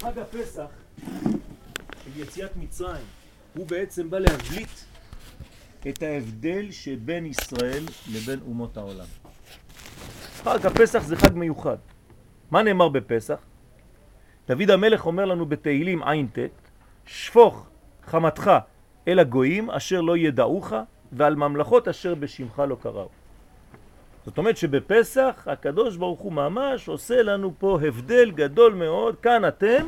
חג הפסח של יציאת מצרים הוא בעצם בא להבליט את ההבדל שבין ישראל לבין אומות העולם. חג הפסח זה חג מיוחד. מה נאמר בפסח? דוד המלך אומר לנו בתהילים ע"ט שפוך חמתך אל הגויים אשר לא ידעוך ועל ממלכות אשר בשמך לא קראו. זאת אומרת שבפסח הקדוש ברוך הוא ממש עושה לנו פה הבדל גדול מאוד, כאן אתם,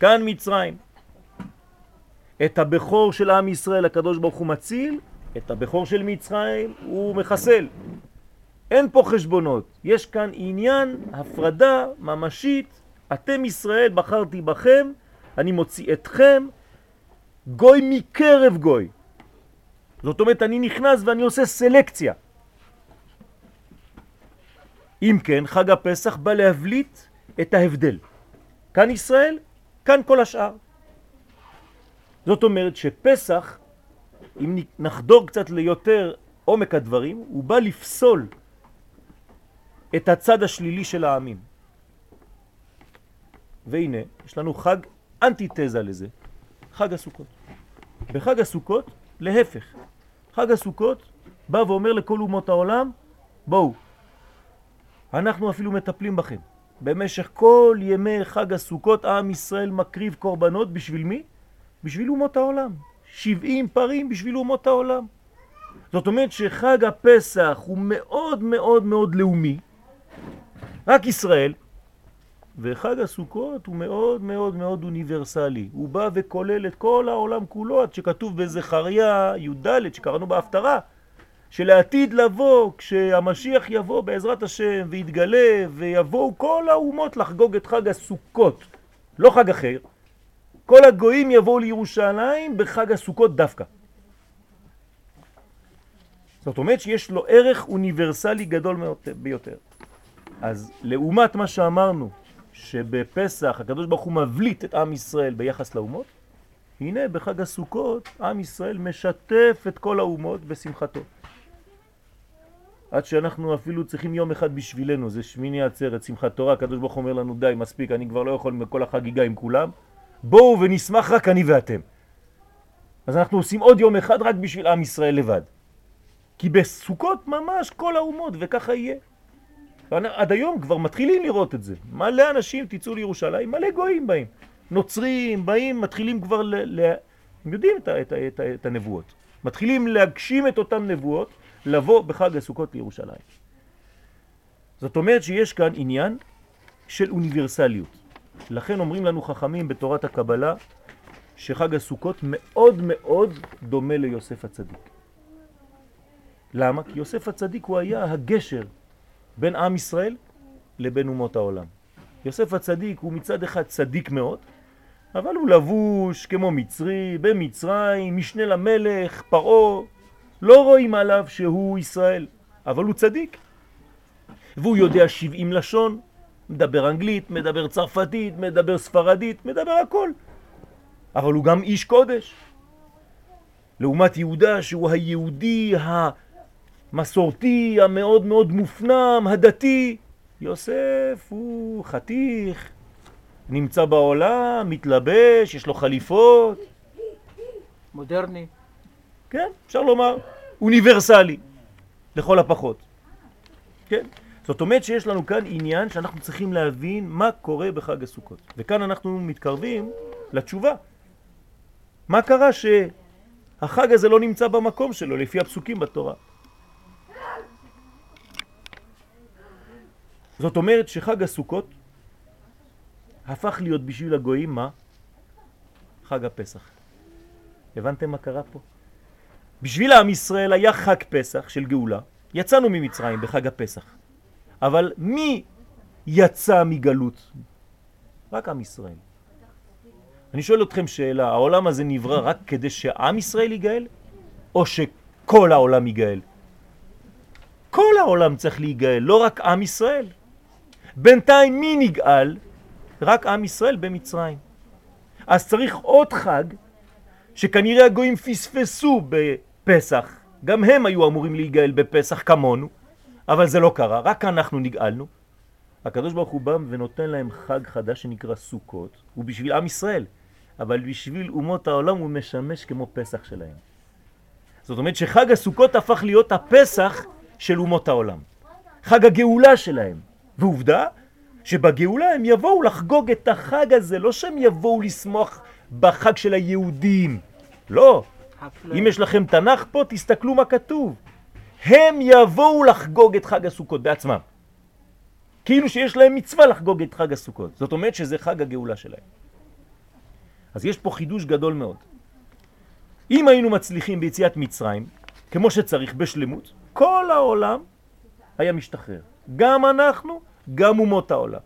כאן מצרים. את הבכור של עם ישראל הקדוש ברוך הוא מציל, את הבכור של מצרים הוא מחסל. אין פה חשבונות, יש כאן עניין, הפרדה ממשית, אתם ישראל, בחרתי בכם, אני מוציא אתכם, גוי מקרב גוי. זאת אומרת, אני נכנס ואני עושה סלקציה. אם כן, חג הפסח בא להבליט את ההבדל. כאן ישראל, כאן כל השאר. זאת אומרת שפסח, אם נחדור קצת ליותר עומק הדברים, הוא בא לפסול את הצד השלילי של העמים. והנה, יש לנו חג אנטיתזה לזה, חג הסוכות. בחג הסוכות, להפך, חג הסוכות בא ואומר לכל אומות העולם, בואו, אנחנו אפילו מטפלים בכם. במשך כל ימי חג הסוכות עם ישראל מקריב קורבנות בשביל מי? בשביל אומות העולם. 70 פרים בשביל אומות העולם. זאת אומרת שחג הפסח הוא מאוד מאוד מאוד לאומי, רק ישראל, וחג הסוכות הוא מאוד מאוד מאוד אוניברסלי. הוא בא וכולל את כל העולם כולו, עד שכתוב בזכריה י"ד שקראנו בהפטרה, שלעתיד לבוא, כשהמשיח יבוא בעזרת השם ויתגלה ויבואו כל האומות לחגוג את חג הסוכות, לא חג אחר, כל הגויים יבואו לירושלים בחג הסוכות דווקא. זאת אומרת שיש לו ערך אוניברסלי גדול ביותר. אז לעומת מה שאמרנו, שבפסח הקדוש ברוך הוא מבליט את עם ישראל ביחס לאומות, הנה בחג הסוכות עם ישראל משתף את כל האומות בשמחתו. עד שאנחנו אפילו צריכים יום אחד בשבילנו, זה שמיני עצרת, שמחת תורה, הקדוש ברוך אומר לנו די, מספיק, אני כבר לא יכול מכל החגיגה עם כולם, בואו ונשמח רק אני ואתם. אז אנחנו עושים עוד יום אחד רק בשביל עם ישראל לבד. כי בסוכות ממש כל האומות, וככה יהיה. עד היום כבר מתחילים לראות את זה. מלא אנשים תצאו לירושלים, מלא גויים באים. נוצרים באים, מתחילים כבר ל... ל... הם יודעים את, את, את, את הנבואות. מתחילים להגשים את אותן נבואות, לבוא בחג הסוכות לירושלים. זאת אומרת שיש כאן עניין של אוניברסליות. לכן אומרים לנו חכמים בתורת הקבלה שחג הסוכות מאוד מאוד דומה ליוסף הצדיק. למה? כי יוסף הצדיק הוא היה הגשר בין עם ישראל לבין אומות העולם. יוסף הצדיק הוא מצד אחד צדיק מאוד, אבל הוא לבוש כמו מצרי, במצרים, משנה למלך, פרעה, לא רואים עליו שהוא ישראל, אבל הוא צדיק. והוא יודע 70 לשון, מדבר אנגלית, מדבר צרפתית, מדבר ספרדית, מדבר הכל. אבל הוא גם איש קודש. לעומת יהודה שהוא היהודי המסורתי, המאוד מאוד מופנם, הדתי, יוסף הוא חתיך, נמצא בעולם, מתלבש, יש לו חליפות. מודרני. כן, אפשר לומר, אוניברסלי, לכל הפחות. כן? זאת אומרת שיש לנו כאן עניין שאנחנו צריכים להבין מה קורה בחג הסוכות. וכאן אנחנו מתקרבים לתשובה. מה קרה שהחג הזה לא נמצא במקום שלו לפי הפסוקים בתורה? זאת אומרת שחג הסוכות הפך להיות בשביל הגויים מה? חג הפסח. הבנתם מה קרה פה? בשביל העם ישראל היה חג פסח של גאולה, יצאנו ממצרים בחג הפסח. אבל מי יצא מגלות? רק עם ישראל. אני שואל אתכם שאלה, העולם הזה נברא רק כדי שעם ישראל ייגאל? או שכל העולם ייגאל? כל העולם צריך להיגאל, לא רק עם ישראל. בינתיים מי נגאל? רק עם ישראל במצרים. אז צריך עוד חג שכנראה הגויים פספסו בפסח, גם הם היו אמורים להיגאל בפסח כמונו, אבל זה לא קרה, רק אנחנו נגאלנו. הקדוש ברוך הוא בא ונותן להם חג חדש שנקרא סוכות, הוא בשביל עם ישראל, אבל בשביל אומות העולם הוא משמש כמו פסח שלהם. זאת אומרת שחג הסוכות הפך להיות הפסח של אומות העולם. חג הגאולה שלהם. ועובדה שבגאולה הם יבואו לחגוג את החג הזה, לא שהם יבואו לשמוח בחג של היהודים. לא. אם יש לכם תנ"ך פה, תסתכלו מה כתוב. הם יבואו לחגוג את חג הסוכות בעצמם. כאילו שיש להם מצווה לחגוג את חג הסוכות. זאת אומרת שזה חג הגאולה שלהם. אז יש פה חידוש גדול מאוד. אם היינו מצליחים ביציאת מצרים, כמו שצריך בשלמות, כל העולם היה משתחרר. גם אנחנו, גם אומות העולם.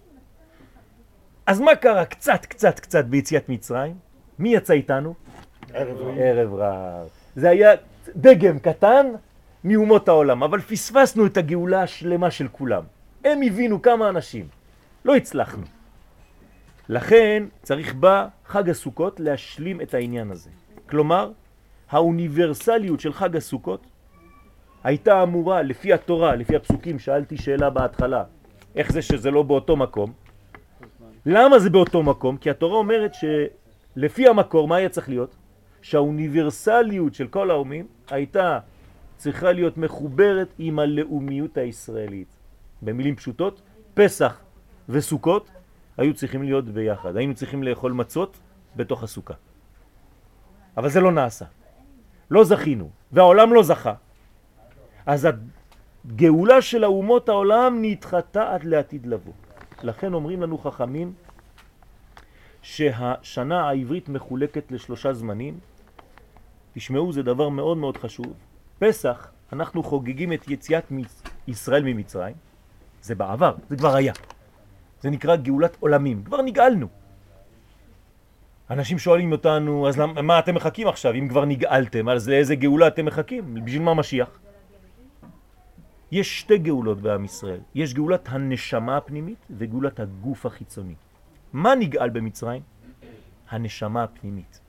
אז מה קרה קצת, קצת, קצת ביציאת מצרים? מי יצא איתנו? ערב רב. זה היה דגם קטן מאומות העולם, אבל פספסנו את הגאולה השלמה של כולם. הם הבינו כמה אנשים. לא הצלחנו. לכן צריך בה חג הסוכות להשלים את העניין הזה. כלומר, האוניברסליות של חג הסוכות הייתה אמורה, לפי התורה, לפי הפסוקים, שאלתי שאלה בהתחלה, איך זה שזה לא באותו מקום? למה זה באותו מקום? כי התורה אומרת שלפי המקור, מה היה צריך להיות? שהאוניברסליות של כל האומים הייתה צריכה להיות מחוברת עם הלאומיות הישראלית. במילים פשוטות, פסח וסוכות היו צריכים להיות ביחד. היינו צריכים לאכול מצות בתוך הסוכה. אבל זה לא נעשה. לא זכינו, והעולם לא זכה. אז הגאולה של האומות העולם נדחתה עד לעתיד לבוא. לכן אומרים לנו חכמים שהשנה העברית מחולקת לשלושה זמנים. תשמעו, זה דבר מאוד מאוד חשוב. פסח, אנחנו חוגגים את יציאת ישראל ממצרים. זה בעבר, זה כבר היה. זה נקרא גאולת עולמים, כבר נגאלנו. אנשים שואלים אותנו, אז למה, מה אתם מחכים עכשיו? אם כבר נגאלתם, אז לאיזה גאולה אתם מחכים? בשביל מה משיח? יש שתי גאולות בעם ישראל. יש גאולת הנשמה הפנימית וגאולת הגוף החיצוני. מה נגאל במצרים? הנשמה הפנימית.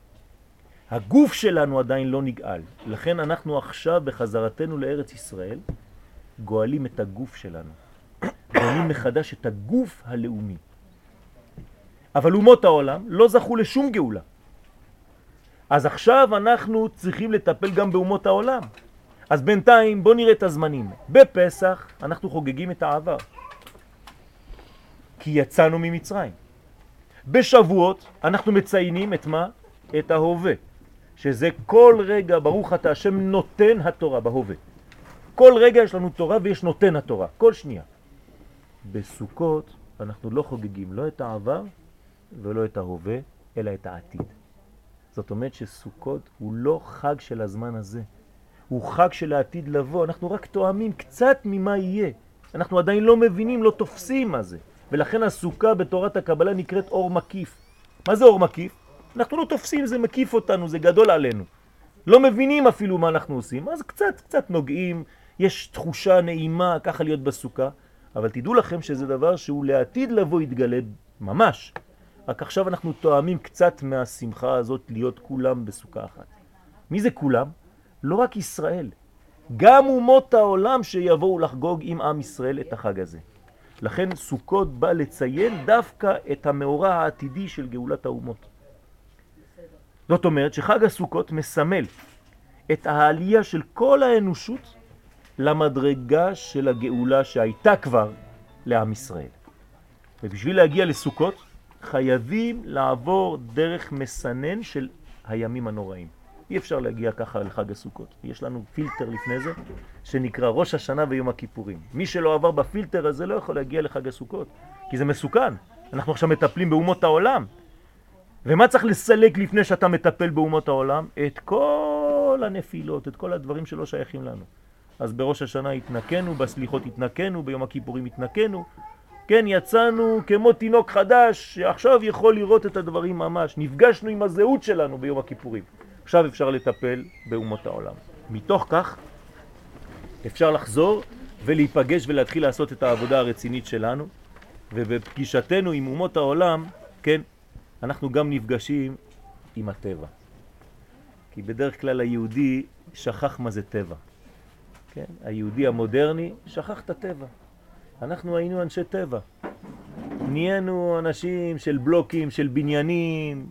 הגוף שלנו עדיין לא נגאל, לכן אנחנו עכשיו בחזרתנו לארץ ישראל גואלים את הגוף שלנו. בונים מחדש את הגוף הלאומי. אבל אומות העולם לא זכו לשום גאולה. אז עכשיו אנחנו צריכים לטפל גם באומות העולם. אז בינתיים בוא נראה את הזמנים. בפסח אנחנו חוגגים את העבר. כי יצאנו ממצרים. בשבועות אנחנו מציינים את מה? את ההווה. שזה כל רגע, ברוך אתה השם נותן התורה בהווה. כל רגע יש לנו תורה ויש נותן התורה, כל שנייה. בסוכות אנחנו לא חוגגים לא את העבר ולא את ההווה, אלא את העתיד. זאת אומרת שסוכות הוא לא חג של הזמן הזה, הוא חג של העתיד לבוא, אנחנו רק תואמים קצת ממה יהיה. אנחנו עדיין לא מבינים, לא תופסים מה זה. ולכן הסוכה בתורת הקבלה נקראת אור מקיף. מה זה אור מקיף? אנחנו לא תופסים, זה מקיף אותנו, זה גדול עלינו. לא מבינים אפילו מה אנחנו עושים, אז קצת, קצת נוגעים, יש תחושה נעימה ככה להיות בסוכה, אבל תדעו לכם שזה דבר שהוא לעתיד לבוא יתגלה ממש. רק עכשיו אנחנו תואמים קצת מהשמחה הזאת להיות כולם בסוכה אחת. מי זה כולם? לא רק ישראל, גם אומות העולם שיבואו לחגוג עם עם ישראל את החג הזה. לכן סוכות בא לציין דווקא את המאורע העתידי של גאולת האומות. זאת אומרת שחג הסוכות מסמל את העלייה של כל האנושות למדרגה של הגאולה שהייתה כבר לעם ישראל. ובשביל להגיע לסוכות חייבים לעבור דרך מסנן של הימים הנוראים. אי אפשר להגיע ככה לחג הסוכות. יש לנו פילטר לפני זה שנקרא ראש השנה ויום הכיפורים. מי שלא עבר בפילטר הזה לא יכול להגיע לחג הסוכות, כי זה מסוכן. אנחנו עכשיו מטפלים באומות העולם. ומה צריך לסלק לפני שאתה מטפל באומות העולם? את כל הנפילות, את כל הדברים שלא שייכים לנו. אז בראש השנה התנקנו, בסליחות התנקנו, ביום הכיפורים התנקנו. כן, יצאנו כמו תינוק חדש שעכשיו יכול לראות את הדברים ממש. נפגשנו עם הזהות שלנו ביום הכיפורים. עכשיו אפשר לטפל באומות העולם. מתוך כך אפשר לחזור ולהיפגש ולהתחיל לעשות את העבודה הרצינית שלנו, ובפגישתנו עם אומות העולם, כן, אנחנו גם נפגשים עם הטבע. כי בדרך כלל היהודי שכח מה זה טבע. כן? היהודי המודרני שכח את הטבע. אנחנו היינו אנשי טבע. נהיינו אנשים של בלוקים, של בניינים,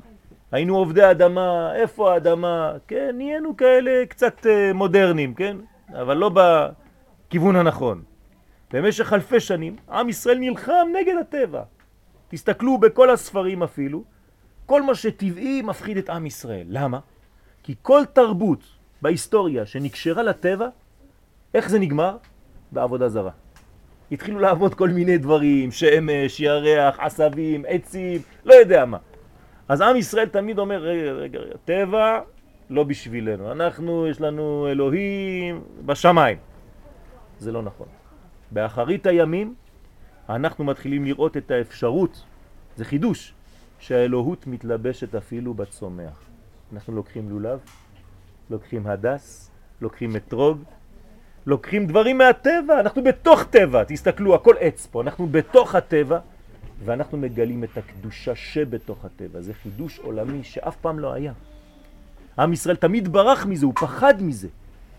היינו עובדי אדמה, איפה האדמה? כן, נהיינו כאלה קצת אה, מודרניים, כן? אבל לא בכיוון הנכון. במשך אלפי שנים עם ישראל נלחם נגד הטבע. תסתכלו בכל הספרים אפילו, כל מה שטבעי מפחיד את עם ישראל. למה? כי כל תרבות בהיסטוריה שנקשרה לטבע, איך זה נגמר? בעבודה זרה. התחילו לעבוד כל מיני דברים, שמש, ירח, עשבים, עצים, לא יודע מה. אז עם ישראל תמיד אומר, רגע, רגע, רגע, טבע לא בשבילנו, אנחנו, יש לנו אלוהים בשמיים. זה לא נכון. באחרית הימים אנחנו מתחילים לראות את האפשרות, זה חידוש, שהאלוהות מתלבשת אפילו בצומח. אנחנו לוקחים לולב, לוקחים הדס, לוקחים אתרוג, לוקחים דברים מהטבע, אנחנו בתוך טבע, תסתכלו, הכל עץ פה, אנחנו בתוך הטבע, ואנחנו מגלים את הקדושה שבתוך הטבע. זה חידוש עולמי שאף פעם לא היה. עם ישראל תמיד ברח מזה, הוא פחד מזה.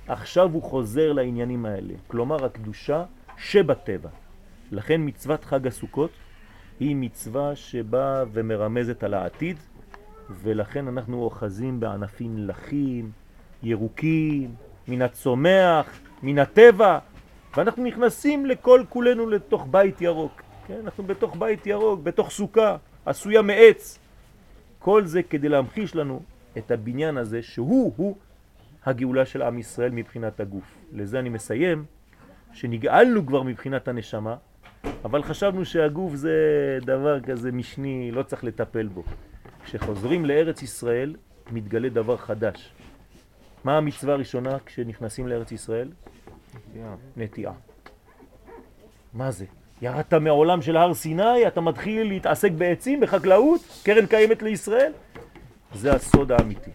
עכשיו הוא חוזר לעניינים האלה, כלומר הקדושה שבטבע. לכן מצוות חג הסוכות היא מצווה שבאה ומרמזת על העתיד, ולכן אנחנו אוחזים בענפים לחים, ירוקים, מן הצומח, מן הטבע, ואנחנו נכנסים לכל כולנו לתוך בית ירוק. כן, אנחנו בתוך בית ירוק, בתוך סוכה, עשויה מעץ. כל זה כדי להמחיש לנו את הבניין הזה שהוא-הוא הגאולה של עם ישראל מבחינת הגוף. לזה אני מסיים, שנגאלנו כבר מבחינת הנשמה, אבל חשבנו שהגוף זה דבר כזה משני, לא צריך לטפל בו. כשחוזרים לארץ ישראל מתגלה דבר חדש. מה המצווה הראשונה כשנכנסים לארץ ישראל? נטיעה. מה זה? ירדת מעולם של הר סיני, אתה מתחיל להתעסק בעצים, בחקלאות, קרן קיימת לישראל? זה הסוד האמיתי.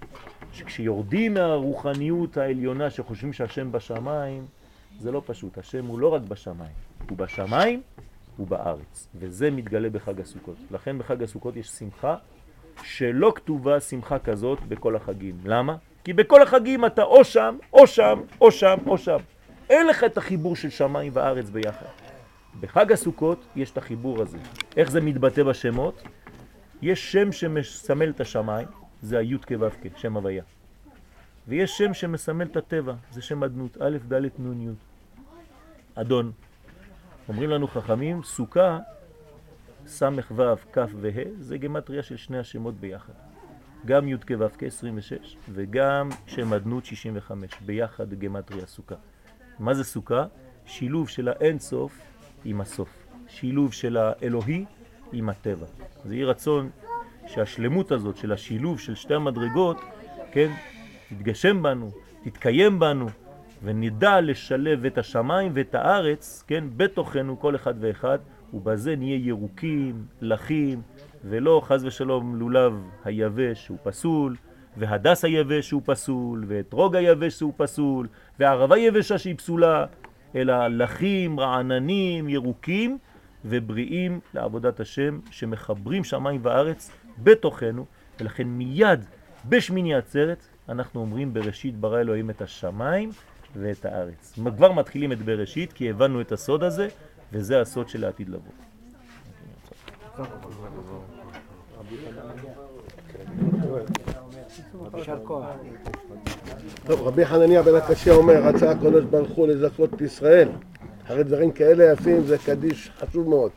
שכשיורדים מהרוחניות העליונה שחושבים שהשם בשמיים, זה לא פשוט, השם הוא לא רק בשמיים, הוא בשמיים, הוא בארץ, וזה מתגלה בחג הסוכות. לכן בחג הסוכות יש שמחה שלא כתובה שמחה כזאת בכל החגים. למה? כי בכל החגים אתה או שם, או שם, או שם, או שם. אין לך את החיבור של שמיים וארץ ביחד. בחג הסוכות יש את החיבור הזה. איך זה מתבטא בשמות? יש שם שמסמל את השמיים, זה הי' כו' שם הוויה. ויש שם שמסמל את הטבע, זה שם אדנות, א', ד', נ', י'. אדון. אומרים לנו חכמים, סוכה, ס', ו', כ' וה', זה גמטריה של שני השמות ביחד. גם י' כו' כ 26 וגם שם אדנות 65, ביחד גמטריה סוכה. מה זה סוכה? שילוב של האין סוף עם הסוף. שילוב של האלוהי עם הטבע. זה יהיה רצון שהשלמות הזאת של השילוב של שתי המדרגות, כן, תתגשם בנו, תתקיים בנו, ונדע לשלב את השמיים ואת הארץ, כן, בתוכנו כל אחד ואחד, ובזה נהיה ירוקים, לחים, ולא חז ושלום לולב היבש שהוא פסול, והדס היבש שהוא פסול, ואתרוג היבש שהוא פסול, והערבה יבשה שהיא פסולה, אלא לחים, רעננים, ירוקים ובריאים לעבודת השם שמחברים שמיים וארץ בתוכנו, ולכן מיד בשמיני עצרת אנחנו אומרים בראשית ברא אלוהים את השמיים ואת הארץ. כבר מתחילים את בראשית כי הבנו את הסוד הזה וזה הסוד של העתיד לבוא. טוב, רבי חנניה בן הקשה אומר, רצה הקדוש ברוך הוא לזכות את ישראל. הרי דברים כאלה יפים זה קדיש חשוב מאוד.